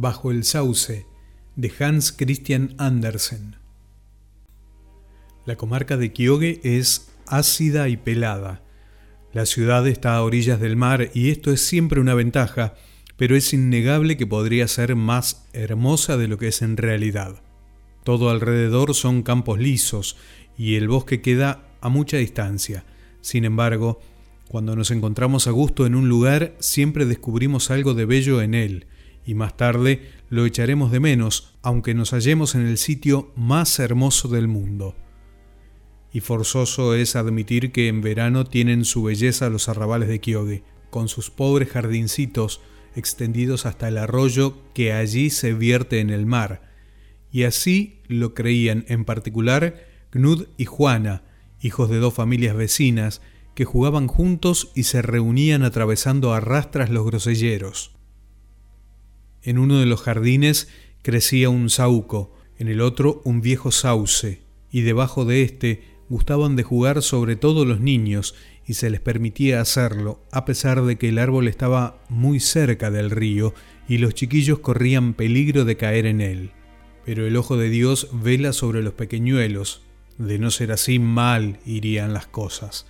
Bajo el sauce de Hans Christian Andersen. La comarca de Kyoge es ácida y pelada. La ciudad está a orillas del mar y esto es siempre una ventaja, pero es innegable que podría ser más hermosa de lo que es en realidad. Todo alrededor son campos lisos y el bosque queda a mucha distancia. Sin embargo, cuando nos encontramos a gusto en un lugar, siempre descubrimos algo de bello en él, y más tarde lo echaremos de menos, aunque nos hallemos en el sitio más hermoso del mundo. Y forzoso es admitir que en verano tienen su belleza los arrabales de Kyoge, con sus pobres jardincitos extendidos hasta el arroyo que allí se vierte en el mar. Y así lo creían en particular Knud y Juana, hijos de dos familias vecinas, que jugaban juntos y se reunían atravesando a rastras los groselleros. En uno de los jardines crecía un sauco, en el otro un viejo sauce, y debajo de éste gustaban de jugar sobre todo los niños, y se les permitía hacerlo, a pesar de que el árbol estaba muy cerca del río y los chiquillos corrían peligro de caer en él. Pero el ojo de Dios vela sobre los pequeñuelos, de no ser así mal irían las cosas.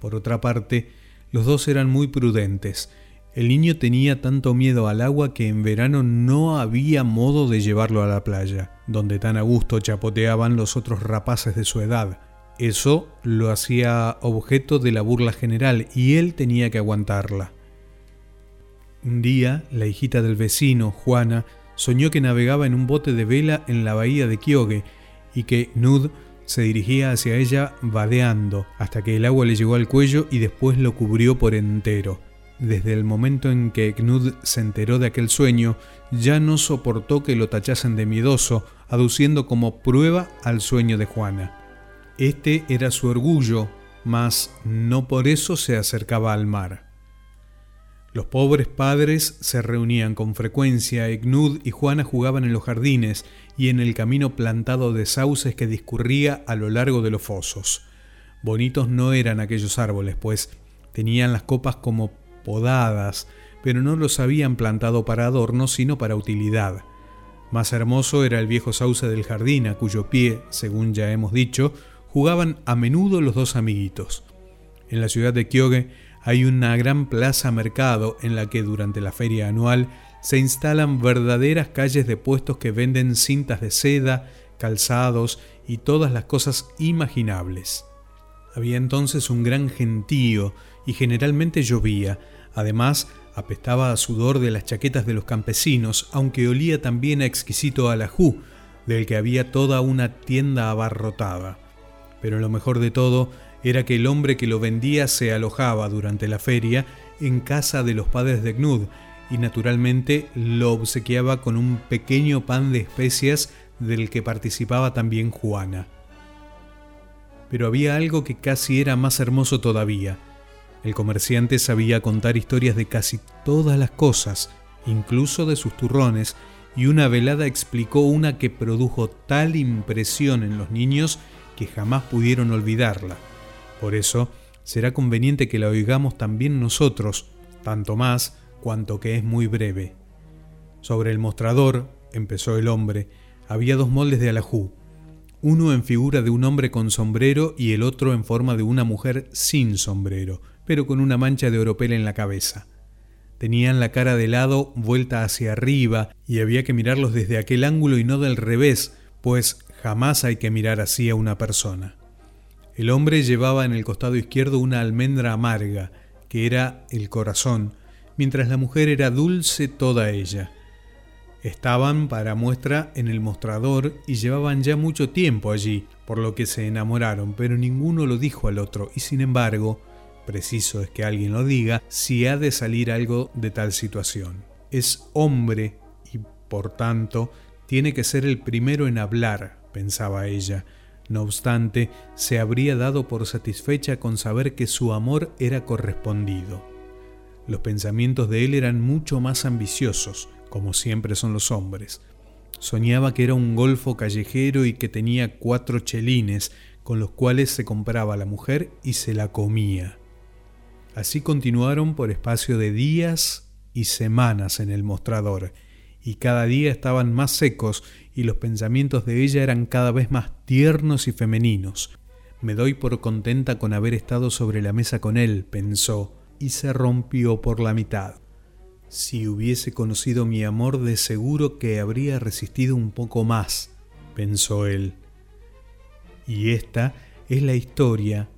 Por otra parte, los dos eran muy prudentes, el niño tenía tanto miedo al agua que en verano no había modo de llevarlo a la playa, donde tan a gusto chapoteaban los otros rapaces de su edad. Eso lo hacía objeto de la burla general y él tenía que aguantarla. Un día, la hijita del vecino, Juana, soñó que navegaba en un bote de vela en la bahía de Kyoge y que Nud se dirigía hacia ella vadeando hasta que el agua le llegó al cuello y después lo cubrió por entero. Desde el momento en que Knud se enteró de aquel sueño, ya no soportó que lo tachasen de miedoso, aduciendo como prueba al sueño de Juana. Este era su orgullo, mas no por eso se acercaba al mar. Los pobres padres se reunían con frecuencia y Knud y Juana jugaban en los jardines y en el camino plantado de sauces que discurría a lo largo de los fosos. Bonitos no eran aquellos árboles, pues tenían las copas como podadas, pero no los habían plantado para adorno, sino para utilidad. Más hermoso era el viejo sauce del jardín, a cuyo pie, según ya hemos dicho, jugaban a menudo los dos amiguitos. En la ciudad de Kyoge hay una gran plaza mercado en la que durante la feria anual se instalan verdaderas calles de puestos que venden cintas de seda, calzados y todas las cosas imaginables. Había entonces un gran gentío y generalmente llovía, Además, apestaba a sudor de las chaquetas de los campesinos, aunque olía también a exquisito alajú, del que había toda una tienda abarrotada. Pero lo mejor de todo era que el hombre que lo vendía se alojaba durante la feria en casa de los padres de Gnud y naturalmente lo obsequiaba con un pequeño pan de especias del que participaba también Juana. Pero había algo que casi era más hermoso todavía, el comerciante sabía contar historias de casi todas las cosas, incluso de sus turrones, y una velada explicó una que produjo tal impresión en los niños que jamás pudieron olvidarla. Por eso, será conveniente que la oigamos también nosotros, tanto más cuanto que es muy breve. Sobre el mostrador, empezó el hombre, había dos moldes de alajú, uno en figura de un hombre con sombrero y el otro en forma de una mujer sin sombrero pero con una mancha de oropel en la cabeza. Tenían la cara de lado vuelta hacia arriba y había que mirarlos desde aquel ángulo y no del revés, pues jamás hay que mirar así a una persona. El hombre llevaba en el costado izquierdo una almendra amarga, que era el corazón, mientras la mujer era dulce toda ella. Estaban para muestra en el mostrador y llevaban ya mucho tiempo allí, por lo que se enamoraron, pero ninguno lo dijo al otro, y sin embargo, preciso es que alguien lo diga, si ha de salir algo de tal situación. Es hombre y, por tanto, tiene que ser el primero en hablar, pensaba ella. No obstante, se habría dado por satisfecha con saber que su amor era correspondido. Los pensamientos de él eran mucho más ambiciosos, como siempre son los hombres. Soñaba que era un golfo callejero y que tenía cuatro chelines, con los cuales se compraba la mujer y se la comía. Así continuaron por espacio de días y semanas en el mostrador, y cada día estaban más secos y los pensamientos de ella eran cada vez más tiernos y femeninos. Me doy por contenta con haber estado sobre la mesa con él, pensó, y se rompió por la mitad. Si hubiese conocido mi amor, de seguro que habría resistido un poco más, pensó él. Y esta es la historia,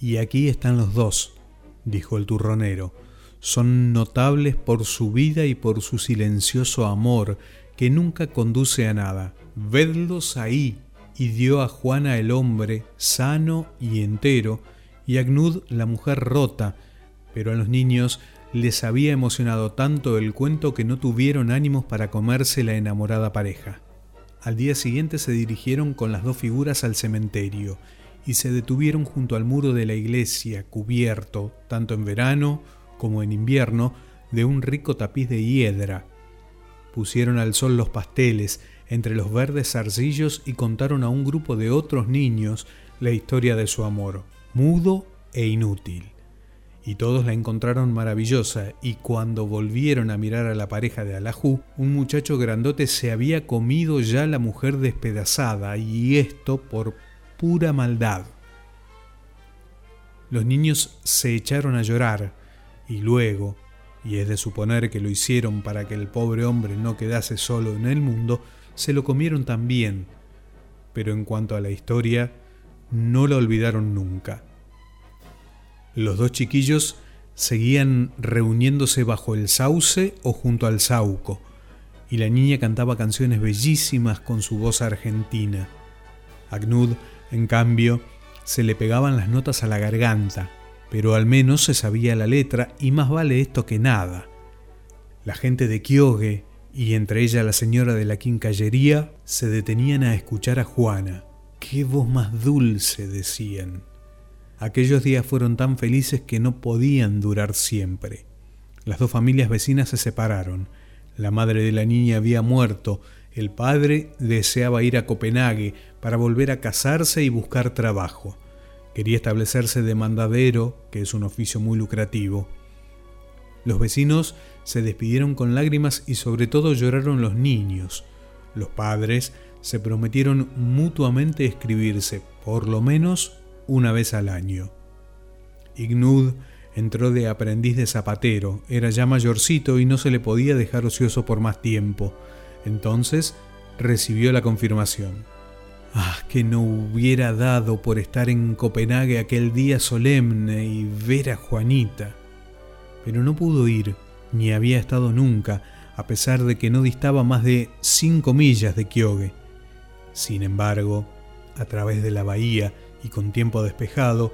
y aquí están los dos, dijo el turronero son notables por su vida y por su silencioso amor, que nunca conduce a nada. Vedlos ahí. Y dio a Juana el hombre sano y entero, y a Gnud la mujer rota, pero a los niños les había emocionado tanto el cuento que no tuvieron ánimos para comerse la enamorada pareja. Al día siguiente se dirigieron con las dos figuras al cementerio y se detuvieron junto al muro de la iglesia, cubierto, tanto en verano como en invierno, de un rico tapiz de hiedra. Pusieron al sol los pasteles entre los verdes zarcillos y contaron a un grupo de otros niños la historia de su amor, mudo e inútil. Y todos la encontraron maravillosa, y cuando volvieron a mirar a la pareja de Alajú, un muchacho grandote se había comido ya la mujer despedazada, y esto por pura maldad. Los niños se echaron a llorar, y luego, y es de suponer que lo hicieron para que el pobre hombre no quedase solo en el mundo, se lo comieron también, pero en cuanto a la historia, no la olvidaron nunca. Los dos chiquillos seguían reuniéndose bajo el sauce o junto al sauco, y la niña cantaba canciones bellísimas con su voz argentina. Agnud, en cambio, se le pegaban las notas a la garganta, pero al menos se sabía la letra y más vale esto que nada. La gente de Kyoge, y entre ella la señora de la quincallería, se detenían a escuchar a Juana. ¡Qué voz más dulce! decían. Aquellos días fueron tan felices que no podían durar siempre. Las dos familias vecinas se separaron. La madre de la niña había muerto, el padre deseaba ir a Copenhague para volver a casarse y buscar trabajo. Quería establecerse de mandadero, que es un oficio muy lucrativo. Los vecinos se despidieron con lágrimas y sobre todo lloraron los niños. Los padres se prometieron mutuamente escribirse, por lo menos una vez al año. Ignud entró de aprendiz de zapatero, era ya mayorcito y no se le podía dejar ocioso por más tiempo. Entonces recibió la confirmación. Ah, que no hubiera dado por estar en Copenhague aquel día solemne y ver a Juanita. Pero no pudo ir, ni había estado nunca, a pesar de que no distaba más de cinco millas de Kyoge. Sin embargo, a través de la bahía y con tiempo despejado,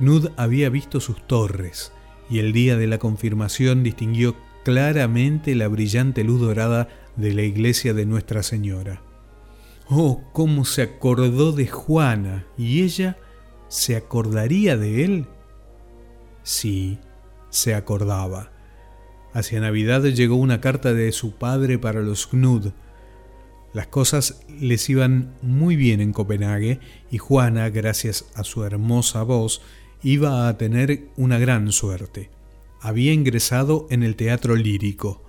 Nud había visto sus torres, y el día de la confirmación distinguió claramente la brillante luz dorada de la iglesia de Nuestra Señora. Oh, cómo se acordó de Juana. ¿Y ella se acordaría de él? Sí, se acordaba. Hacia Navidad llegó una carta de su padre para los Knud. Las cosas les iban muy bien en Copenhague y Juana, gracias a su hermosa voz, iba a tener una gran suerte. Había ingresado en el teatro lírico.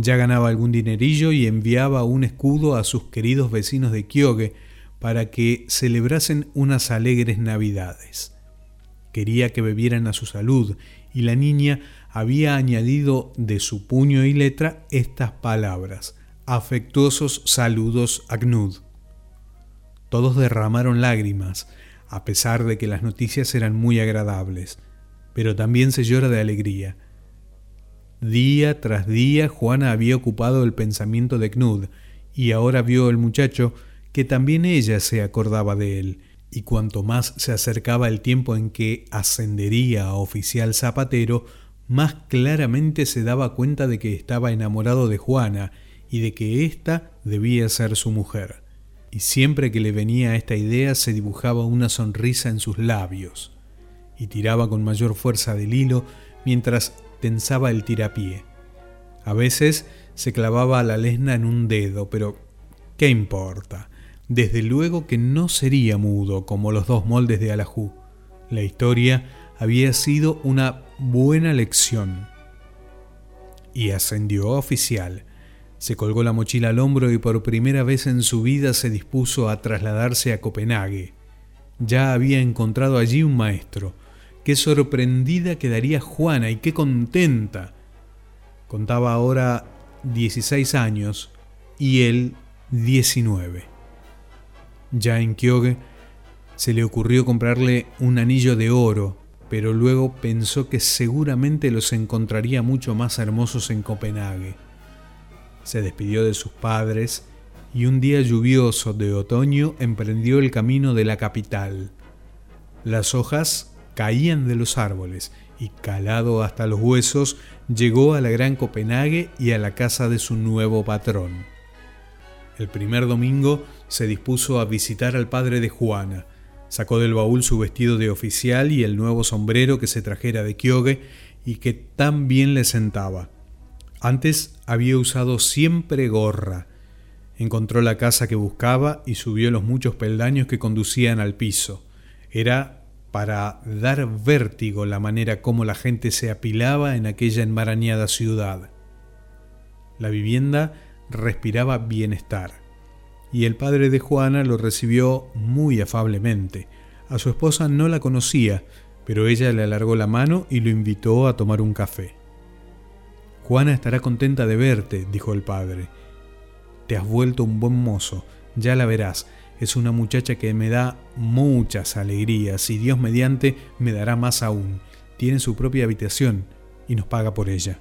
Ya ganaba algún dinerillo y enviaba un escudo a sus queridos vecinos de Kyoge para que celebrasen unas alegres navidades. Quería que bebieran a su salud y la niña había añadido de su puño y letra estas palabras, afectuosos saludos a Gnud. Todos derramaron lágrimas, a pesar de que las noticias eran muy agradables, pero también se llora de alegría Día tras día Juana había ocupado el pensamiento de Knud, y ahora vio el muchacho que también ella se acordaba de él, y cuanto más se acercaba el tiempo en que ascendería a oficial zapatero, más claramente se daba cuenta de que estaba enamorado de Juana y de que ésta debía ser su mujer. Y siempre que le venía esta idea se dibujaba una sonrisa en sus labios, y tiraba con mayor fuerza del hilo mientras tensaba el tirapié. A veces se clavaba la lesna en un dedo, pero ¿qué importa? Desde luego que no sería mudo como los dos moldes de Alajú. La historia había sido una buena lección. Y ascendió a oficial. Se colgó la mochila al hombro y por primera vez en su vida se dispuso a trasladarse a Copenhague. Ya había encontrado allí un maestro. Qué sorprendida quedaría Juana y qué contenta. Contaba ahora 16 años y él 19. Ya en Kyoge se le ocurrió comprarle un anillo de oro, pero luego pensó que seguramente los encontraría mucho más hermosos en Copenhague. Se despidió de sus padres y un día lluvioso de otoño emprendió el camino de la capital. Las hojas caían de los árboles y calado hasta los huesos llegó a la gran Copenhague y a la casa de su nuevo patrón. El primer domingo se dispuso a visitar al padre de Juana. Sacó del baúl su vestido de oficial y el nuevo sombrero que se trajera de Kyoge y que tan bien le sentaba. Antes había usado siempre gorra. Encontró la casa que buscaba y subió los muchos peldaños que conducían al piso. Era para dar vértigo la manera como la gente se apilaba en aquella enmarañada ciudad. La vivienda respiraba bienestar, y el padre de Juana lo recibió muy afablemente. A su esposa no la conocía, pero ella le alargó la mano y lo invitó a tomar un café. Juana estará contenta de verte, dijo el padre. Te has vuelto un buen mozo, ya la verás. Es una muchacha que me da muchas alegrías y Dios mediante me dará más aún. Tiene su propia habitación y nos paga por ella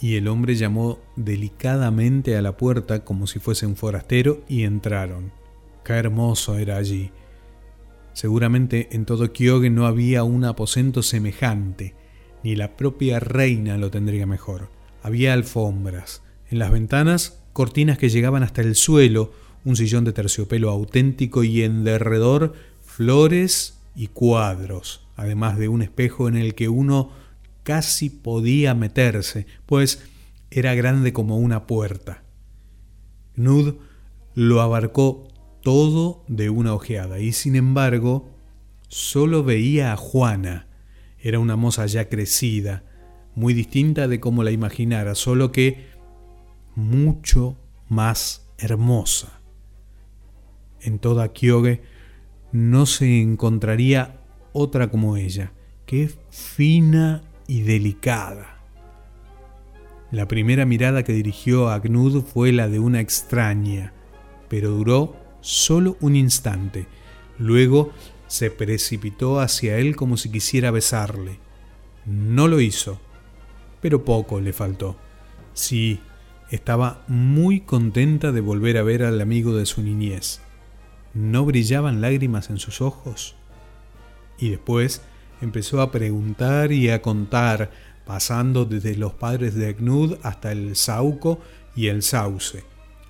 y el hombre llamó delicadamente a la puerta como si fuese un forastero y entraron. Qué hermoso era allí. Seguramente en todo Kyoge no había un aposento semejante, ni la propia reina lo tendría mejor. Había alfombras, en las ventanas cortinas que llegaban hasta el suelo, un sillón de terciopelo auténtico y en derredor flores y cuadros, además de un espejo en el que uno casi podía meterse, pues era grande como una puerta. Nud lo abarcó todo de una ojeada y sin embargo solo veía a Juana. Era una moza ya crecida, muy distinta de como la imaginara, solo que mucho más hermosa. En toda Kyoge no se encontraría otra como ella. Qué fina y delicada. La primera mirada que dirigió a Gnud fue la de una extraña, pero duró solo un instante. Luego se precipitó hacia él como si quisiera besarle. No lo hizo, pero poco le faltó. Sí, estaba muy contenta de volver a ver al amigo de su niñez. ¿No brillaban lágrimas en sus ojos? Y después empezó a preguntar y a contar, pasando desde los padres de Gnud hasta el Sauco y el Sauce.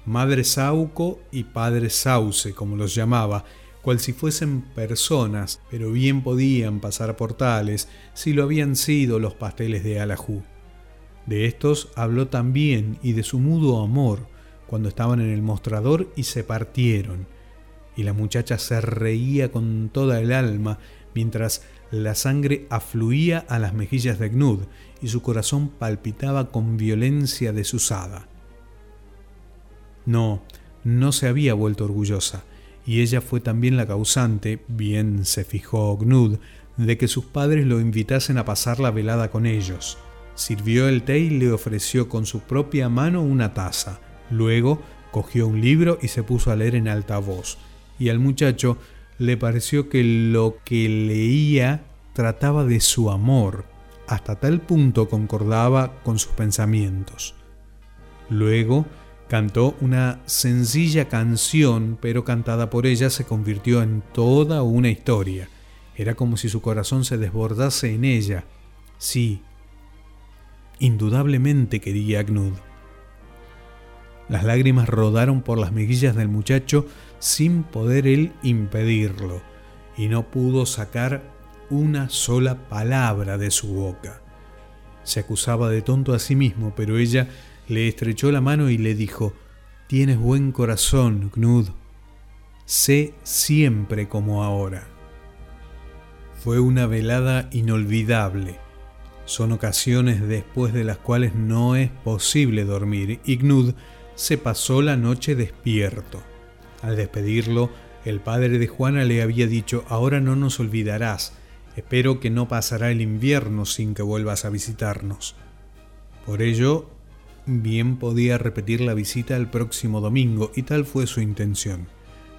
Madre Sauco y padre Sauce, como los llamaba, cual si fuesen personas, pero bien podían pasar por tales si lo habían sido los pasteles de Alajú. De estos habló también y de su mudo amor, cuando estaban en el mostrador y se partieron. Y la muchacha se reía con toda el alma mientras la sangre afluía a las mejillas de Gnud y su corazón palpitaba con violencia desusada. No, no se había vuelto orgullosa, y ella fue también la causante, bien se fijó Gnud, de que sus padres lo invitasen a pasar la velada con ellos. Sirvió el té y le ofreció con su propia mano una taza. Luego cogió un libro y se puso a leer en alta voz. Y al muchacho le pareció que lo que leía trataba de su amor, hasta tal punto concordaba con sus pensamientos. Luego cantó una sencilla canción, pero cantada por ella se convirtió en toda una historia. Era como si su corazón se desbordase en ella. Sí, indudablemente quería a Gnud. Las lágrimas rodaron por las mejillas del muchacho sin poder él impedirlo, y no pudo sacar una sola palabra de su boca. Se acusaba de tonto a sí mismo, pero ella le estrechó la mano y le dijo, Tienes buen corazón, Gnud. Sé siempre como ahora. Fue una velada inolvidable. Son ocasiones después de las cuales no es posible dormir, y Gnud se pasó la noche despierto. Al despedirlo, el padre de Juana le había dicho, ahora no nos olvidarás, espero que no pasará el invierno sin que vuelvas a visitarnos. Por ello, bien podía repetir la visita el próximo domingo, y tal fue su intención.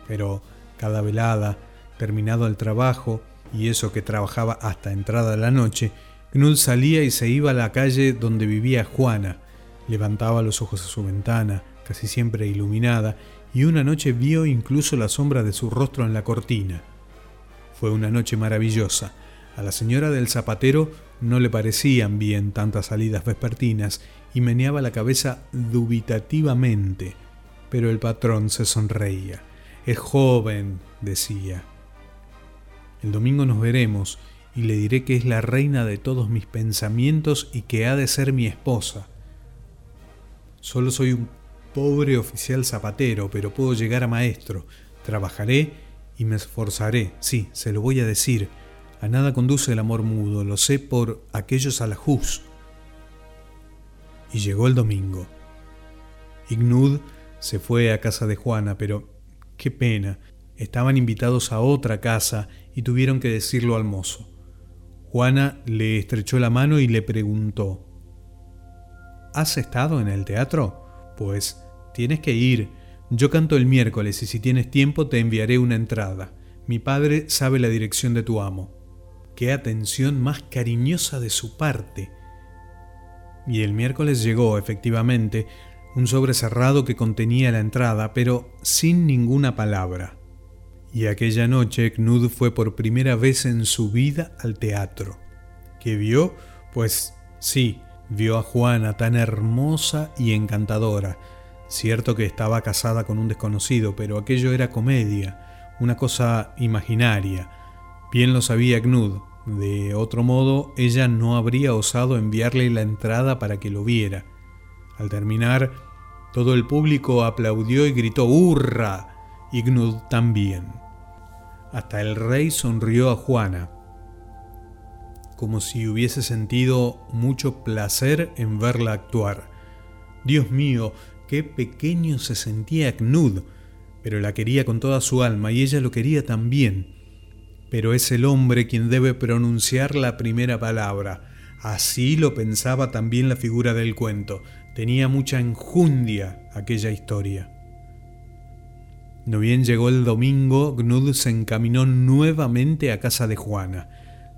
Pero cada velada, terminado el trabajo, y eso que trabajaba hasta entrada la noche, Knud salía y se iba a la calle donde vivía Juana, levantaba los ojos a su ventana, casi siempre iluminada, y una noche vio incluso la sombra de su rostro en la cortina. Fue una noche maravillosa. A la señora del zapatero no le parecían bien tantas salidas vespertinas y meneaba la cabeza dubitativamente, pero el patrón se sonreía. Es joven, decía. El domingo nos veremos y le diré que es la reina de todos mis pensamientos y que ha de ser mi esposa. Solo soy un pobre oficial zapatero, pero puedo llegar a maestro. Trabajaré y me esforzaré. Sí, se lo voy a decir. A nada conduce el amor mudo, lo sé por aquellos alajús. Y llegó el domingo. Ignud se fue a casa de Juana, pero qué pena. Estaban invitados a otra casa y tuvieron que decirlo al mozo. Juana le estrechó la mano y le preguntó, ¿Has estado en el teatro? Pues tienes que ir. Yo canto el miércoles y si tienes tiempo te enviaré una entrada. Mi padre sabe la dirección de tu amo. Qué atención más cariñosa de su parte. Y el miércoles llegó, efectivamente, un sobre cerrado que contenía la entrada, pero sin ninguna palabra. Y aquella noche Knud fue por primera vez en su vida al teatro. ¿Qué vio? Pues sí, vio a Juana tan hermosa y encantadora. Cierto que estaba casada con un desconocido, pero aquello era comedia, una cosa imaginaria. Bien lo sabía Knud. De otro modo, ella no habría osado enviarle la entrada para que lo viera. Al terminar, todo el público aplaudió y gritó ¡Hurra! Y Knud también. Hasta el rey sonrió a Juana, como si hubiese sentido mucho placer en verla actuar. Dios mío, qué pequeño se sentía Knud, pero la quería con toda su alma y ella lo quería también. Pero es el hombre quien debe pronunciar la primera palabra. Así lo pensaba también la figura del cuento. Tenía mucha enjundia aquella historia. No bien llegó el domingo, Gnud se encaminó nuevamente a casa de Juana.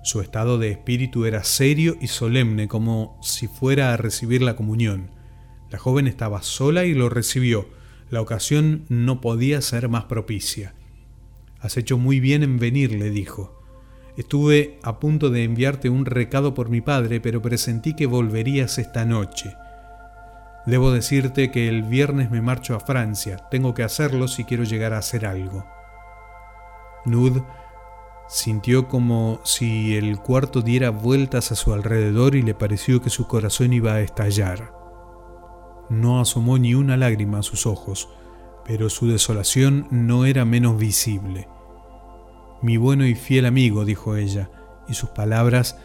Su estado de espíritu era serio y solemne, como si fuera a recibir la comunión. La joven estaba sola y lo recibió. La ocasión no podía ser más propicia. Has hecho muy bien en venir, le dijo. Estuve a punto de enviarte un recado por mi padre, pero presentí que volverías esta noche. Debo decirte que el viernes me marcho a Francia. Tengo que hacerlo si quiero llegar a hacer algo. Nud Sintió como si el cuarto diera vueltas a su alrededor y le pareció que su corazón iba a estallar. No asomó ni una lágrima a sus ojos, pero su desolación no era menos visible. Mi bueno y fiel amigo, dijo ella, y sus palabras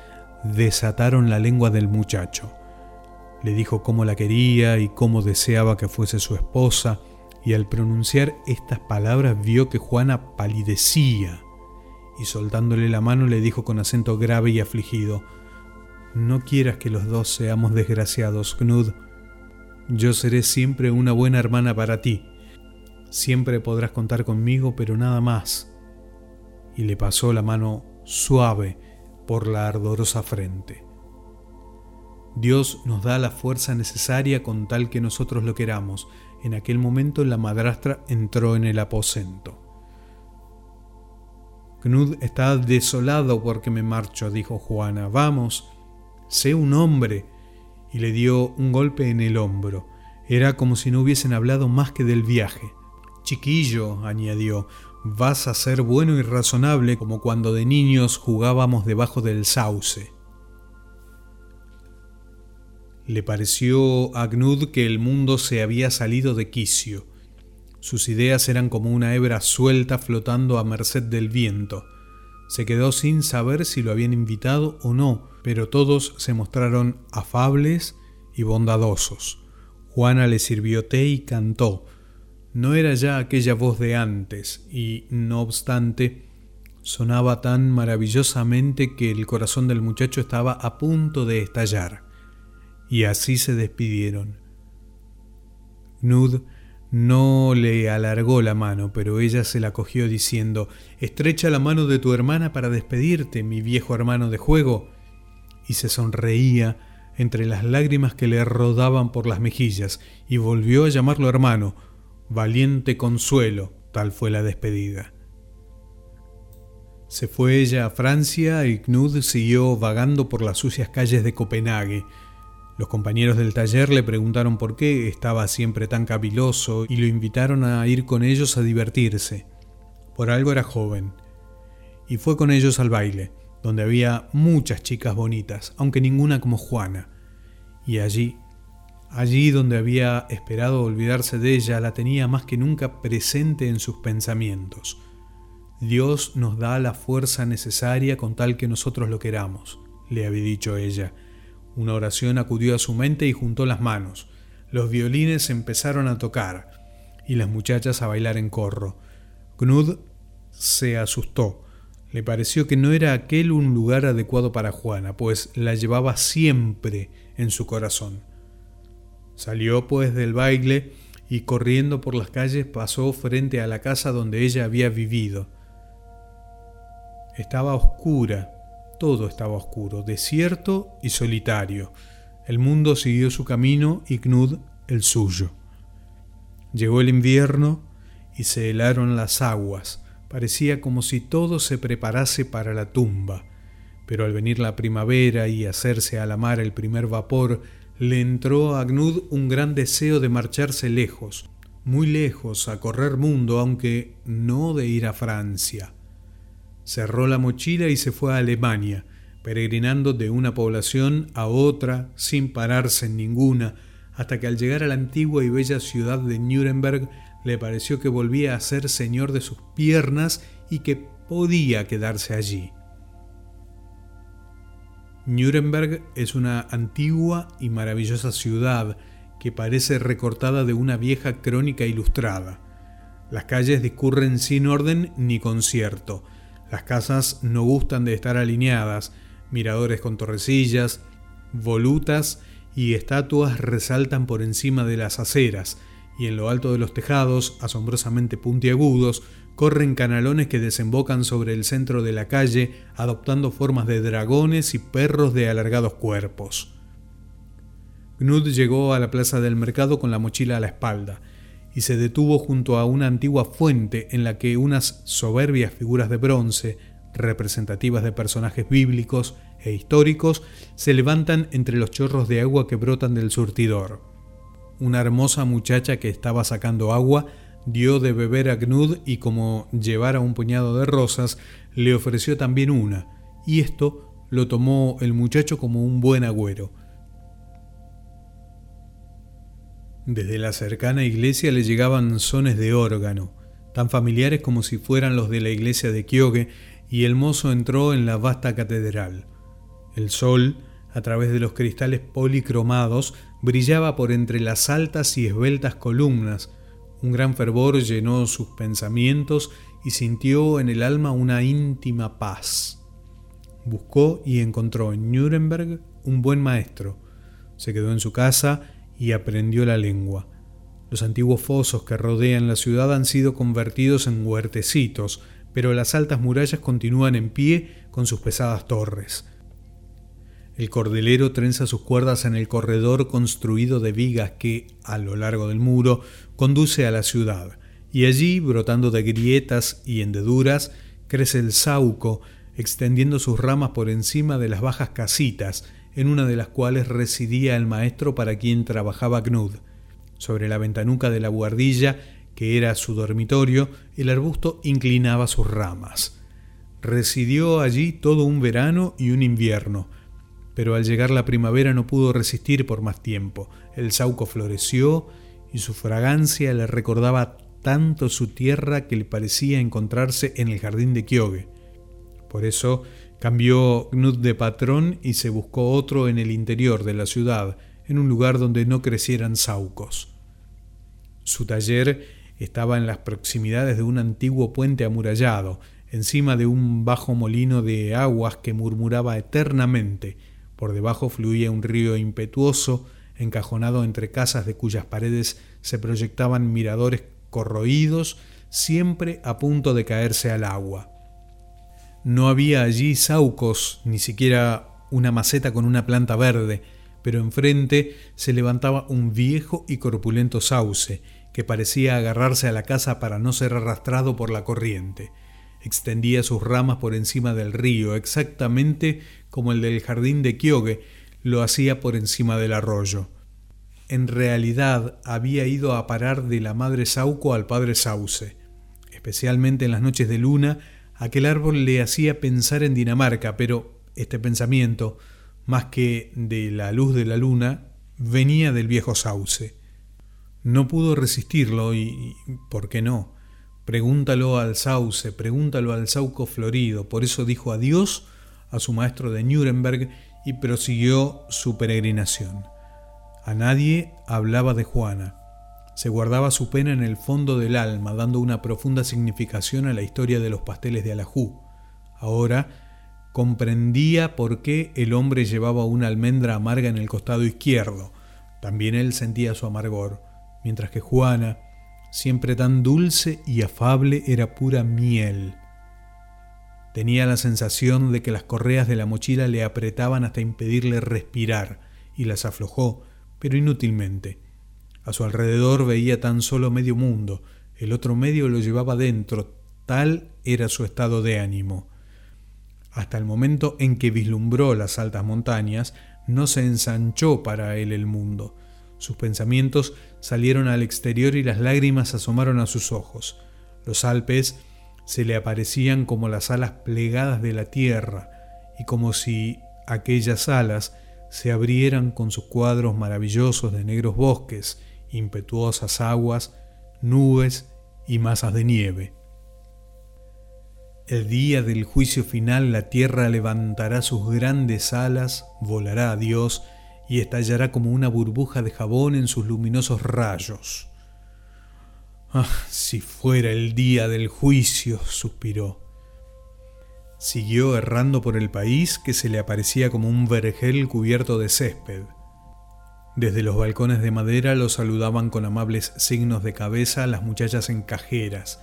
desataron la lengua del muchacho. Le dijo cómo la quería y cómo deseaba que fuese su esposa, y al pronunciar estas palabras vio que Juana palidecía y soltándole la mano le dijo con acento grave y afligido, No quieras que los dos seamos desgraciados, Knud. Yo seré siempre una buena hermana para ti. Siempre podrás contar conmigo, pero nada más. Y le pasó la mano suave por la ardorosa frente. Dios nos da la fuerza necesaria con tal que nosotros lo queramos. En aquel momento la madrastra entró en el aposento. Knud está desolado porque me marcho, dijo Juana. Vamos, sé un hombre. Y le dio un golpe en el hombro. Era como si no hubiesen hablado más que del viaje. Chiquillo, añadió, vas a ser bueno y razonable como cuando de niños jugábamos debajo del sauce. Le pareció a Knud que el mundo se había salido de quicio. Sus ideas eran como una hebra suelta flotando a merced del viento. Se quedó sin saber si lo habían invitado o no, pero todos se mostraron afables y bondadosos. Juana le sirvió té y cantó. No era ya aquella voz de antes, y, no obstante, sonaba tan maravillosamente que el corazón del muchacho estaba a punto de estallar. Y así se despidieron. Nud no le alargó la mano, pero ella se la cogió diciendo, Estrecha la mano de tu hermana para despedirte, mi viejo hermano de juego. Y se sonreía entre las lágrimas que le rodaban por las mejillas, y volvió a llamarlo hermano, valiente consuelo, tal fue la despedida. Se fue ella a Francia y Knud siguió vagando por las sucias calles de Copenhague. Los compañeros del taller le preguntaron por qué estaba siempre tan caviloso y lo invitaron a ir con ellos a divertirse. Por algo era joven. Y fue con ellos al baile donde había muchas chicas bonitas, aunque ninguna como Juana. Y allí, allí donde había esperado olvidarse de ella, la tenía más que nunca presente en sus pensamientos. Dios nos da la fuerza necesaria con tal que nosotros lo queramos, le había dicho ella. Una oración acudió a su mente y juntó las manos. Los violines empezaron a tocar y las muchachas a bailar en corro. Knud se asustó le pareció que no era aquel un lugar adecuado para Juana, pues la llevaba siempre en su corazón. Salió pues del baile y corriendo por las calles pasó frente a la casa donde ella había vivido. Estaba oscura, todo estaba oscuro, desierto y solitario. El mundo siguió su camino y Knud el suyo. Llegó el invierno y se helaron las aguas. Parecía como si todo se preparase para la tumba, pero al venir la primavera y hacerse a la mar el primer vapor, le entró a Gnud un gran deseo de marcharse lejos, muy lejos, a correr mundo, aunque no de ir a Francia. Cerró la mochila y se fue a Alemania, peregrinando de una población a otra sin pararse en ninguna, hasta que al llegar a la antigua y bella ciudad de Nuremberg le pareció que volvía a ser señor de sus piernas y que podía quedarse allí. Nuremberg es una antigua y maravillosa ciudad que parece recortada de una vieja crónica ilustrada. Las calles discurren sin orden ni concierto. Las casas no gustan de estar alineadas. Miradores con torrecillas, volutas y estatuas resaltan por encima de las aceras y en lo alto de los tejados, asombrosamente puntiagudos, corren canalones que desembocan sobre el centro de la calle, adoptando formas de dragones y perros de alargados cuerpos. Gnud llegó a la plaza del mercado con la mochila a la espalda y se detuvo junto a una antigua fuente en la que unas soberbias figuras de bronce, representativas de personajes bíblicos e históricos, se levantan entre los chorros de agua que brotan del surtidor una hermosa muchacha que estaba sacando agua dio de beber a Gnud y como llevara un puñado de rosas, le ofreció también una, y esto lo tomó el muchacho como un buen agüero. Desde la cercana iglesia le llegaban sones de órgano, tan familiares como si fueran los de la iglesia de Kyoge, y el mozo entró en la vasta catedral. El sol, a través de los cristales policromados, brillaba por entre las altas y esbeltas columnas. Un gran fervor llenó sus pensamientos y sintió en el alma una íntima paz. Buscó y encontró en Nuremberg un buen maestro. Se quedó en su casa y aprendió la lengua. Los antiguos fosos que rodean la ciudad han sido convertidos en huertecitos, pero las altas murallas continúan en pie con sus pesadas torres. El cordelero trenza sus cuerdas en el corredor construido de vigas que, a lo largo del muro, conduce a la ciudad, y allí, brotando de grietas y hendeduras, crece el sauco, extendiendo sus ramas por encima de las bajas casitas, en una de las cuales residía el maestro para quien trabajaba Knud. Sobre la ventanuca de la buhardilla, que era su dormitorio, el arbusto inclinaba sus ramas. Residió allí todo un verano y un invierno, pero al llegar la primavera no pudo resistir por más tiempo. El sauco floreció y su fragancia le recordaba tanto su tierra que le parecía encontrarse en el jardín de Kyoge. Por eso cambió Knud de patrón y se buscó otro en el interior de la ciudad, en un lugar donde no crecieran saucos. Su taller estaba en las proximidades de un antiguo puente amurallado, encima de un bajo molino de aguas que murmuraba eternamente. Por debajo fluía un río impetuoso, encajonado entre casas de cuyas paredes se proyectaban miradores corroídos, siempre a punto de caerse al agua. No había allí saucos, ni siquiera una maceta con una planta verde, pero enfrente se levantaba un viejo y corpulento sauce, que parecía agarrarse a la casa para no ser arrastrado por la corriente. Extendía sus ramas por encima del río, exactamente como el del jardín de Kyoge lo hacía por encima del arroyo. En realidad había ido a parar de la madre Sauco al padre Sauce. Especialmente en las noches de luna, aquel árbol le hacía pensar en Dinamarca, pero este pensamiento, más que de la luz de la luna, venía del viejo Sauce. No pudo resistirlo y, ¿por qué no? Pregúntalo al sauce, pregúntalo al sauco florido. Por eso dijo adiós a su maestro de Nuremberg y prosiguió su peregrinación. A nadie hablaba de Juana. Se guardaba su pena en el fondo del alma, dando una profunda significación a la historia de los pasteles de Alajú. Ahora comprendía por qué el hombre llevaba una almendra amarga en el costado izquierdo. También él sentía su amargor mientras que Juana, siempre tan dulce y afable, era pura miel. Tenía la sensación de que las correas de la mochila le apretaban hasta impedirle respirar, y las aflojó, pero inútilmente. A su alrededor veía tan solo medio mundo, el otro medio lo llevaba dentro, tal era su estado de ánimo. Hasta el momento en que vislumbró las altas montañas, no se ensanchó para él el mundo. Sus pensamientos salieron al exterior y las lágrimas asomaron a sus ojos. Los Alpes se le aparecían como las alas plegadas de la tierra y como si aquellas alas se abrieran con sus cuadros maravillosos de negros bosques, impetuosas aguas, nubes y masas de nieve. El día del juicio final la tierra levantará sus grandes alas, volará a Dios y estallará como una burbuja de jabón en sus luminosos rayos. Ah, si fuera el día del juicio, suspiró. Siguió errando por el país que se le aparecía como un vergel cubierto de césped. Desde los balcones de madera lo saludaban con amables signos de cabeza las muchachas en cajeras.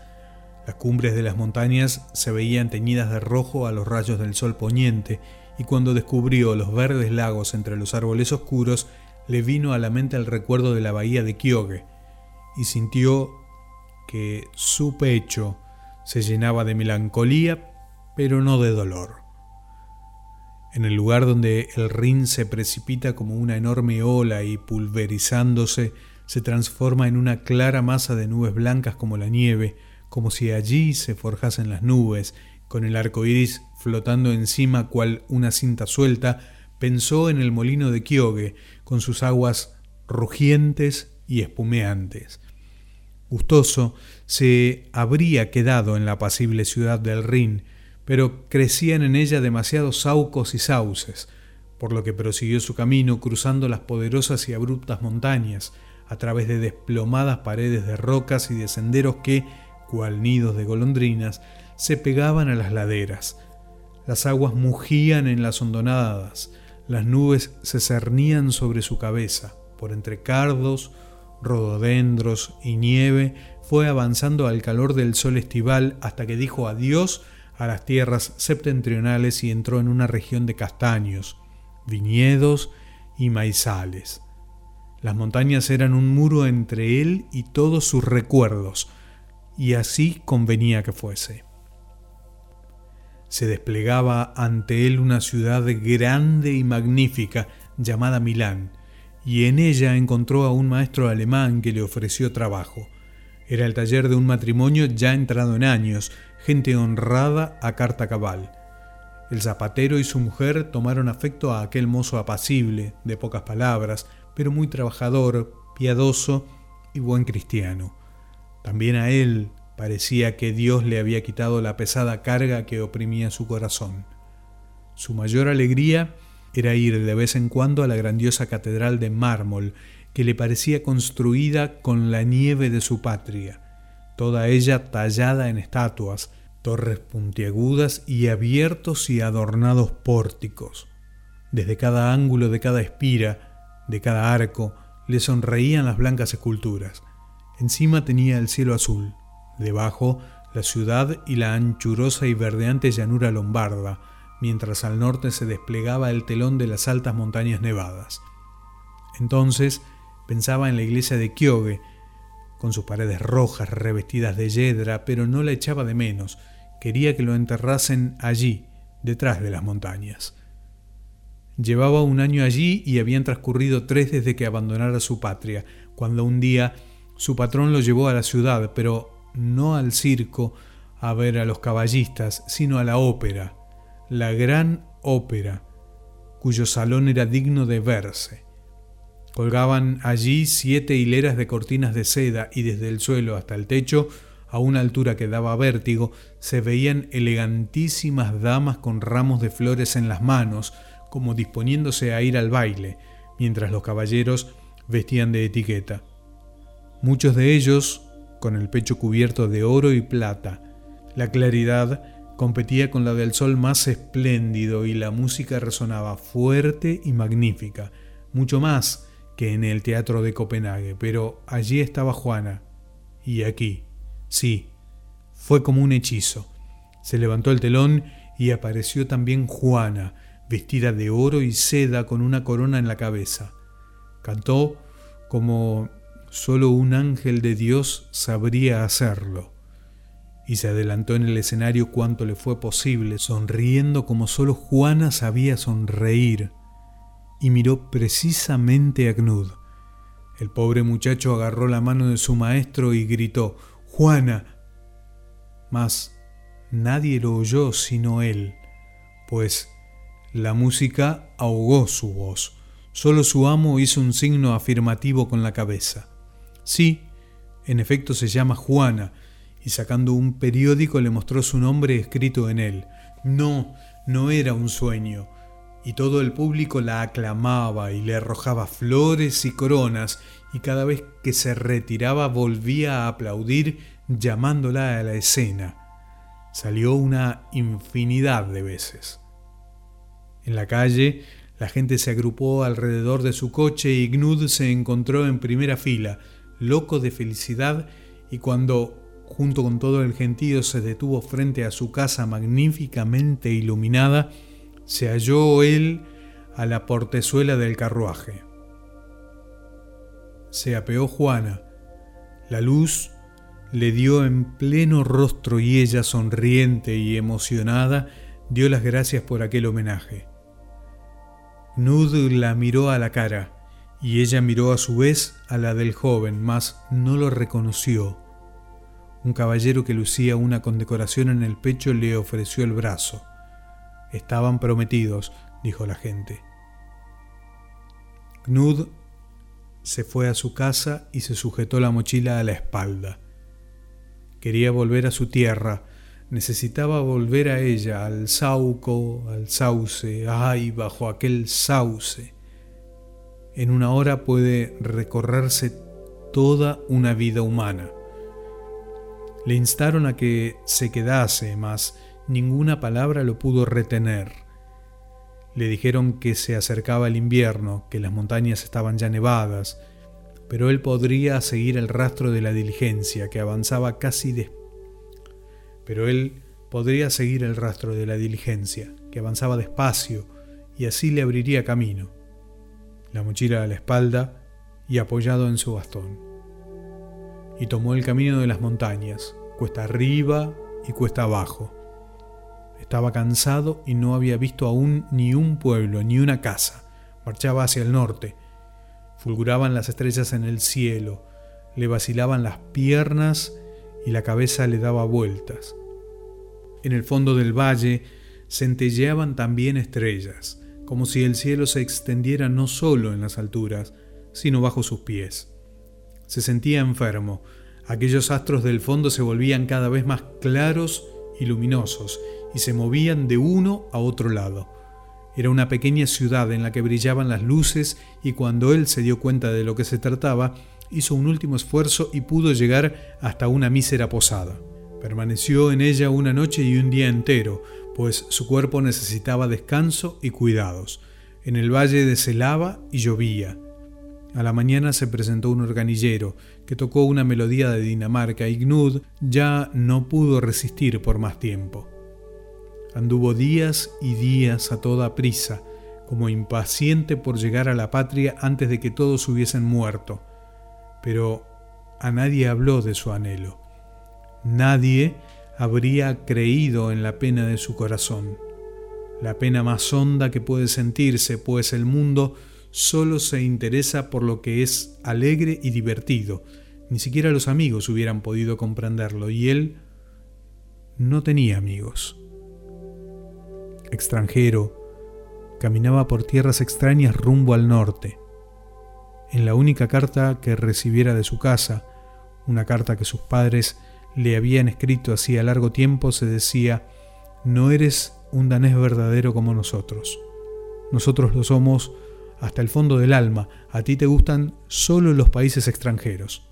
Las cumbres de las montañas se veían teñidas de rojo a los rayos del sol poniente y cuando descubrió los verdes lagos entre los árboles oscuros, le vino a la mente el recuerdo de la bahía de Kyoge y sintió que su pecho se llenaba de melancolía, pero no de dolor. En el lugar donde el Rin se precipita como una enorme ola y pulverizándose se transforma en una clara masa de nubes blancas como la nieve, como si allí se forjasen las nubes con el arco iris flotando encima cual una cinta suelta, pensó en el molino de Kyoge, con sus aguas rugientes y espumeantes. Gustoso se habría quedado en la apacible ciudad del Rin, pero crecían en ella demasiados saucos y sauces, por lo que prosiguió su camino cruzando las poderosas y abruptas montañas, a través de desplomadas paredes de rocas y de senderos que, cual nidos de golondrinas, se pegaban a las laderas. Las aguas mugían en las hondonadas, las nubes se cernían sobre su cabeza. Por entre cardos, rododendros y nieve fue avanzando al calor del sol estival hasta que dijo adiós a las tierras septentrionales y entró en una región de castaños, viñedos y maizales. Las montañas eran un muro entre él y todos sus recuerdos, y así convenía que fuese se desplegaba ante él una ciudad grande y magnífica llamada Milán, y en ella encontró a un maestro alemán que le ofreció trabajo. Era el taller de un matrimonio ya entrado en años, gente honrada a carta cabal. El zapatero y su mujer tomaron afecto a aquel mozo apacible, de pocas palabras, pero muy trabajador, piadoso y buen cristiano. También a él, Parecía que Dios le había quitado la pesada carga que oprimía su corazón. Su mayor alegría era ir de vez en cuando a la grandiosa catedral de mármol, que le parecía construida con la nieve de su patria, toda ella tallada en estatuas, torres puntiagudas y abiertos y adornados pórticos. Desde cada ángulo de cada espira, de cada arco, le sonreían las blancas esculturas. Encima tenía el cielo azul, debajo la ciudad y la anchurosa y verdeante llanura lombarda, mientras al norte se desplegaba el telón de las altas montañas nevadas. Entonces pensaba en la iglesia de Kyoge, con sus paredes rojas revestidas de yedra, pero no la echaba de menos, quería que lo enterrasen allí, detrás de las montañas. Llevaba un año allí y habían transcurrido tres desde que abandonara su patria, cuando un día su patrón lo llevó a la ciudad, pero no al circo a ver a los caballistas, sino a la ópera, la gran ópera, cuyo salón era digno de verse. Colgaban allí siete hileras de cortinas de seda y desde el suelo hasta el techo, a una altura que daba vértigo, se veían elegantísimas damas con ramos de flores en las manos, como disponiéndose a ir al baile, mientras los caballeros vestían de etiqueta. Muchos de ellos con el pecho cubierto de oro y plata. La claridad competía con la del sol más espléndido y la música resonaba fuerte y magnífica, mucho más que en el teatro de Copenhague, pero allí estaba Juana. Y aquí, sí, fue como un hechizo. Se levantó el telón y apareció también Juana, vestida de oro y seda con una corona en la cabeza. Cantó como solo un ángel de Dios sabría hacerlo. Y se adelantó en el escenario cuanto le fue posible, sonriendo como solo Juana sabía sonreír, y miró precisamente a Knud. El pobre muchacho agarró la mano de su maestro y gritó, Juana. Mas nadie lo oyó sino él, pues la música ahogó su voz. Solo su amo hizo un signo afirmativo con la cabeza. Sí, en efecto se llama Juana, y sacando un periódico le mostró su nombre escrito en él. No, no era un sueño. Y todo el público la aclamaba y le arrojaba flores y coronas, y cada vez que se retiraba volvía a aplaudir llamándola a la escena. Salió una infinidad de veces. En la calle, la gente se agrupó alrededor de su coche y Gnud se encontró en primera fila, loco de felicidad, y cuando, junto con todo el gentío, se detuvo frente a su casa magníficamente iluminada, se halló él a la portezuela del carruaje. Se apeó Juana. La luz le dio en pleno rostro y ella, sonriente y emocionada, dio las gracias por aquel homenaje. Nud la miró a la cara, y ella miró a su vez a la del joven, mas no lo reconoció. Un caballero que lucía una condecoración en el pecho le ofreció el brazo. Estaban prometidos, dijo la gente. Knud se fue a su casa y se sujetó la mochila a la espalda. Quería volver a su tierra, necesitaba volver a ella, al sauco, al sauce, ay, bajo aquel sauce. En una hora puede recorrerse toda una vida humana. Le instaron a que se quedase, mas ninguna palabra lo pudo retener. Le dijeron que se acercaba el invierno, que las montañas estaban ya nevadas, pero él podría seguir el rastro de la diligencia que avanzaba casi de pero él podría seguir el rastro de la diligencia, que avanzaba despacio, y así le abriría camino, la mochila a la espalda y apoyado en su bastón. Y tomó el camino de las montañas, cuesta arriba y cuesta abajo. Estaba cansado y no había visto aún ni un pueblo, ni una casa. Marchaba hacia el norte. Fulguraban las estrellas en el cielo, le vacilaban las piernas y la cabeza le daba vueltas. En el fondo del valle centelleaban también estrellas, como si el cielo se extendiera no solo en las alturas, sino bajo sus pies. Se sentía enfermo, aquellos astros del fondo se volvían cada vez más claros y luminosos, y se movían de uno a otro lado. Era una pequeña ciudad en la que brillaban las luces y cuando él se dio cuenta de lo que se trataba, hizo un último esfuerzo y pudo llegar hasta una mísera posada. Permaneció en ella una noche y un día entero, pues su cuerpo necesitaba descanso y cuidados. En el valle deshelaba y llovía. A la mañana se presentó un organillero que tocó una melodía de Dinamarca y Gnud ya no pudo resistir por más tiempo. Anduvo días y días a toda prisa, como impaciente por llegar a la patria antes de que todos hubiesen muerto. Pero a nadie habló de su anhelo. Nadie habría creído en la pena de su corazón. La pena más honda que puede sentirse, pues el mundo solo se interesa por lo que es alegre y divertido. Ni siquiera los amigos hubieran podido comprenderlo, y él no tenía amigos extranjero, caminaba por tierras extrañas rumbo al norte. En la única carta que recibiera de su casa, una carta que sus padres le habían escrito hacía largo tiempo, se decía, no eres un danés verdadero como nosotros. Nosotros lo somos hasta el fondo del alma, a ti te gustan solo los países extranjeros.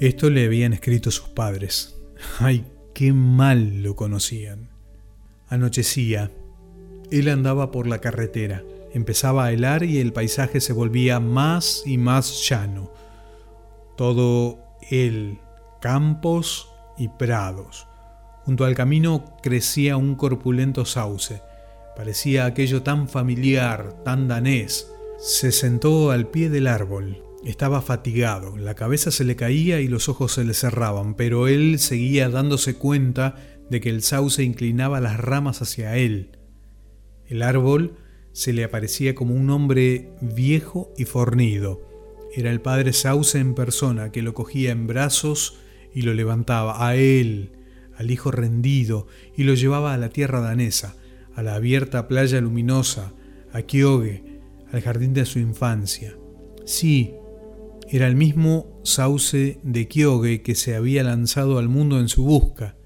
Esto le habían escrito sus padres. Ay, qué mal lo conocían. Anochecía. Él andaba por la carretera. Empezaba a helar y el paisaje se volvía más y más llano. Todo él, campos y prados. Junto al camino crecía un corpulento sauce. Parecía aquello tan familiar, tan danés. Se sentó al pie del árbol. Estaba fatigado, la cabeza se le caía y los ojos se le cerraban, pero él seguía dándose cuenta de que el sauce inclinaba las ramas hacia él. El árbol se le aparecía como un hombre viejo y fornido. Era el padre Sauce en persona que lo cogía en brazos y lo levantaba a él, al hijo rendido, y lo llevaba a la tierra danesa, a la abierta playa luminosa, a Kyoge, al jardín de su infancia. Sí, era el mismo Sauce de Kyoge que se había lanzado al mundo en su busca,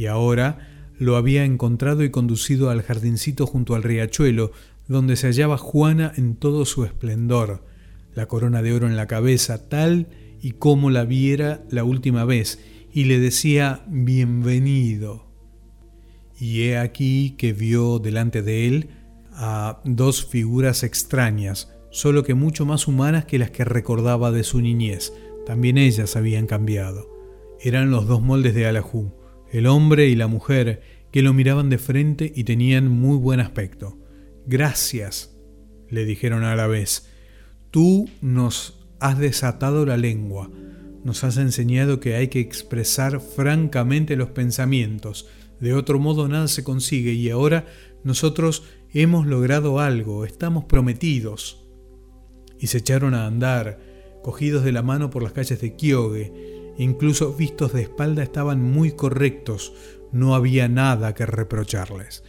y ahora lo había encontrado y conducido al jardincito junto al riachuelo, donde se hallaba Juana en todo su esplendor, la corona de oro en la cabeza, tal y como la viera la última vez, y le decía bienvenido. Y he aquí que vio delante de él a dos figuras extrañas, solo que mucho más humanas que las que recordaba de su niñez. También ellas habían cambiado. Eran los dos moldes de Alajú, el hombre y la mujer, que lo miraban de frente y tenían muy buen aspecto. Gracias, le dijeron a la vez. Tú nos has desatado la lengua, nos has enseñado que hay que expresar francamente los pensamientos, de otro modo nada se consigue y ahora nosotros hemos logrado algo, estamos prometidos. Y se echaron a andar, cogidos de la mano por las calles de Kyoge, incluso vistos de espalda estaban muy correctos, no había nada que reprocharles.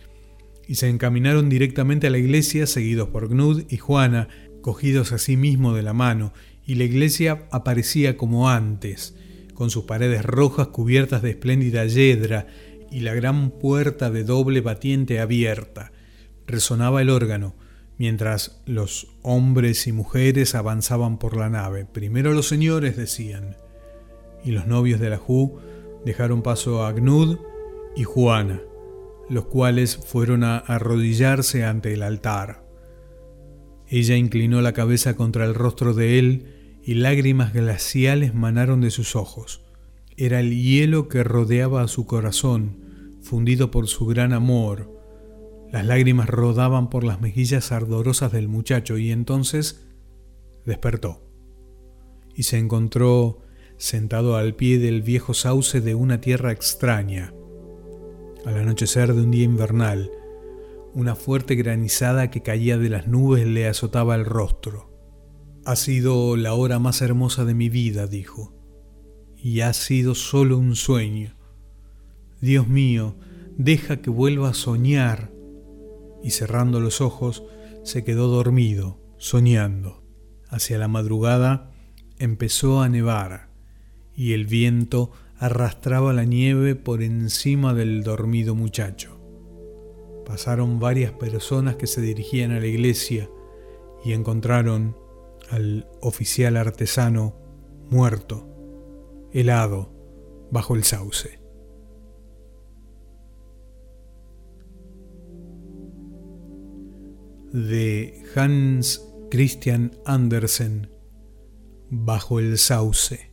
Y se encaminaron directamente a la iglesia seguidos por Gnud y Juana, cogidos a sí mismo de la mano, y la iglesia aparecía como antes, con sus paredes rojas cubiertas de espléndida yedra y la gran puerta de doble batiente abierta. Resonaba el órgano, mientras los hombres y mujeres avanzaban por la nave. Primero los señores decían, y los novios de la Ju dejaron paso a Gnud y Juana, los cuales fueron a arrodillarse ante el altar. Ella inclinó la cabeza contra el rostro de él y lágrimas glaciales manaron de sus ojos. Era el hielo que rodeaba a su corazón, fundido por su gran amor. Las lágrimas rodaban por las mejillas ardorosas del muchacho y entonces despertó y se encontró sentado al pie del viejo sauce de una tierra extraña. Al anochecer de un día invernal, una fuerte granizada que caía de las nubes le azotaba el rostro. Ha sido la hora más hermosa de mi vida, dijo, y ha sido solo un sueño. Dios mío, deja que vuelva a soñar. Y cerrando los ojos, se quedó dormido, soñando. Hacia la madrugada empezó a nevar y el viento arrastraba la nieve por encima del dormido muchacho. pasaron varias personas que se dirigían a la iglesia y encontraron al oficial artesano muerto, helado, bajo el sauce. De Hans Christian Andersen, bajo el sauce.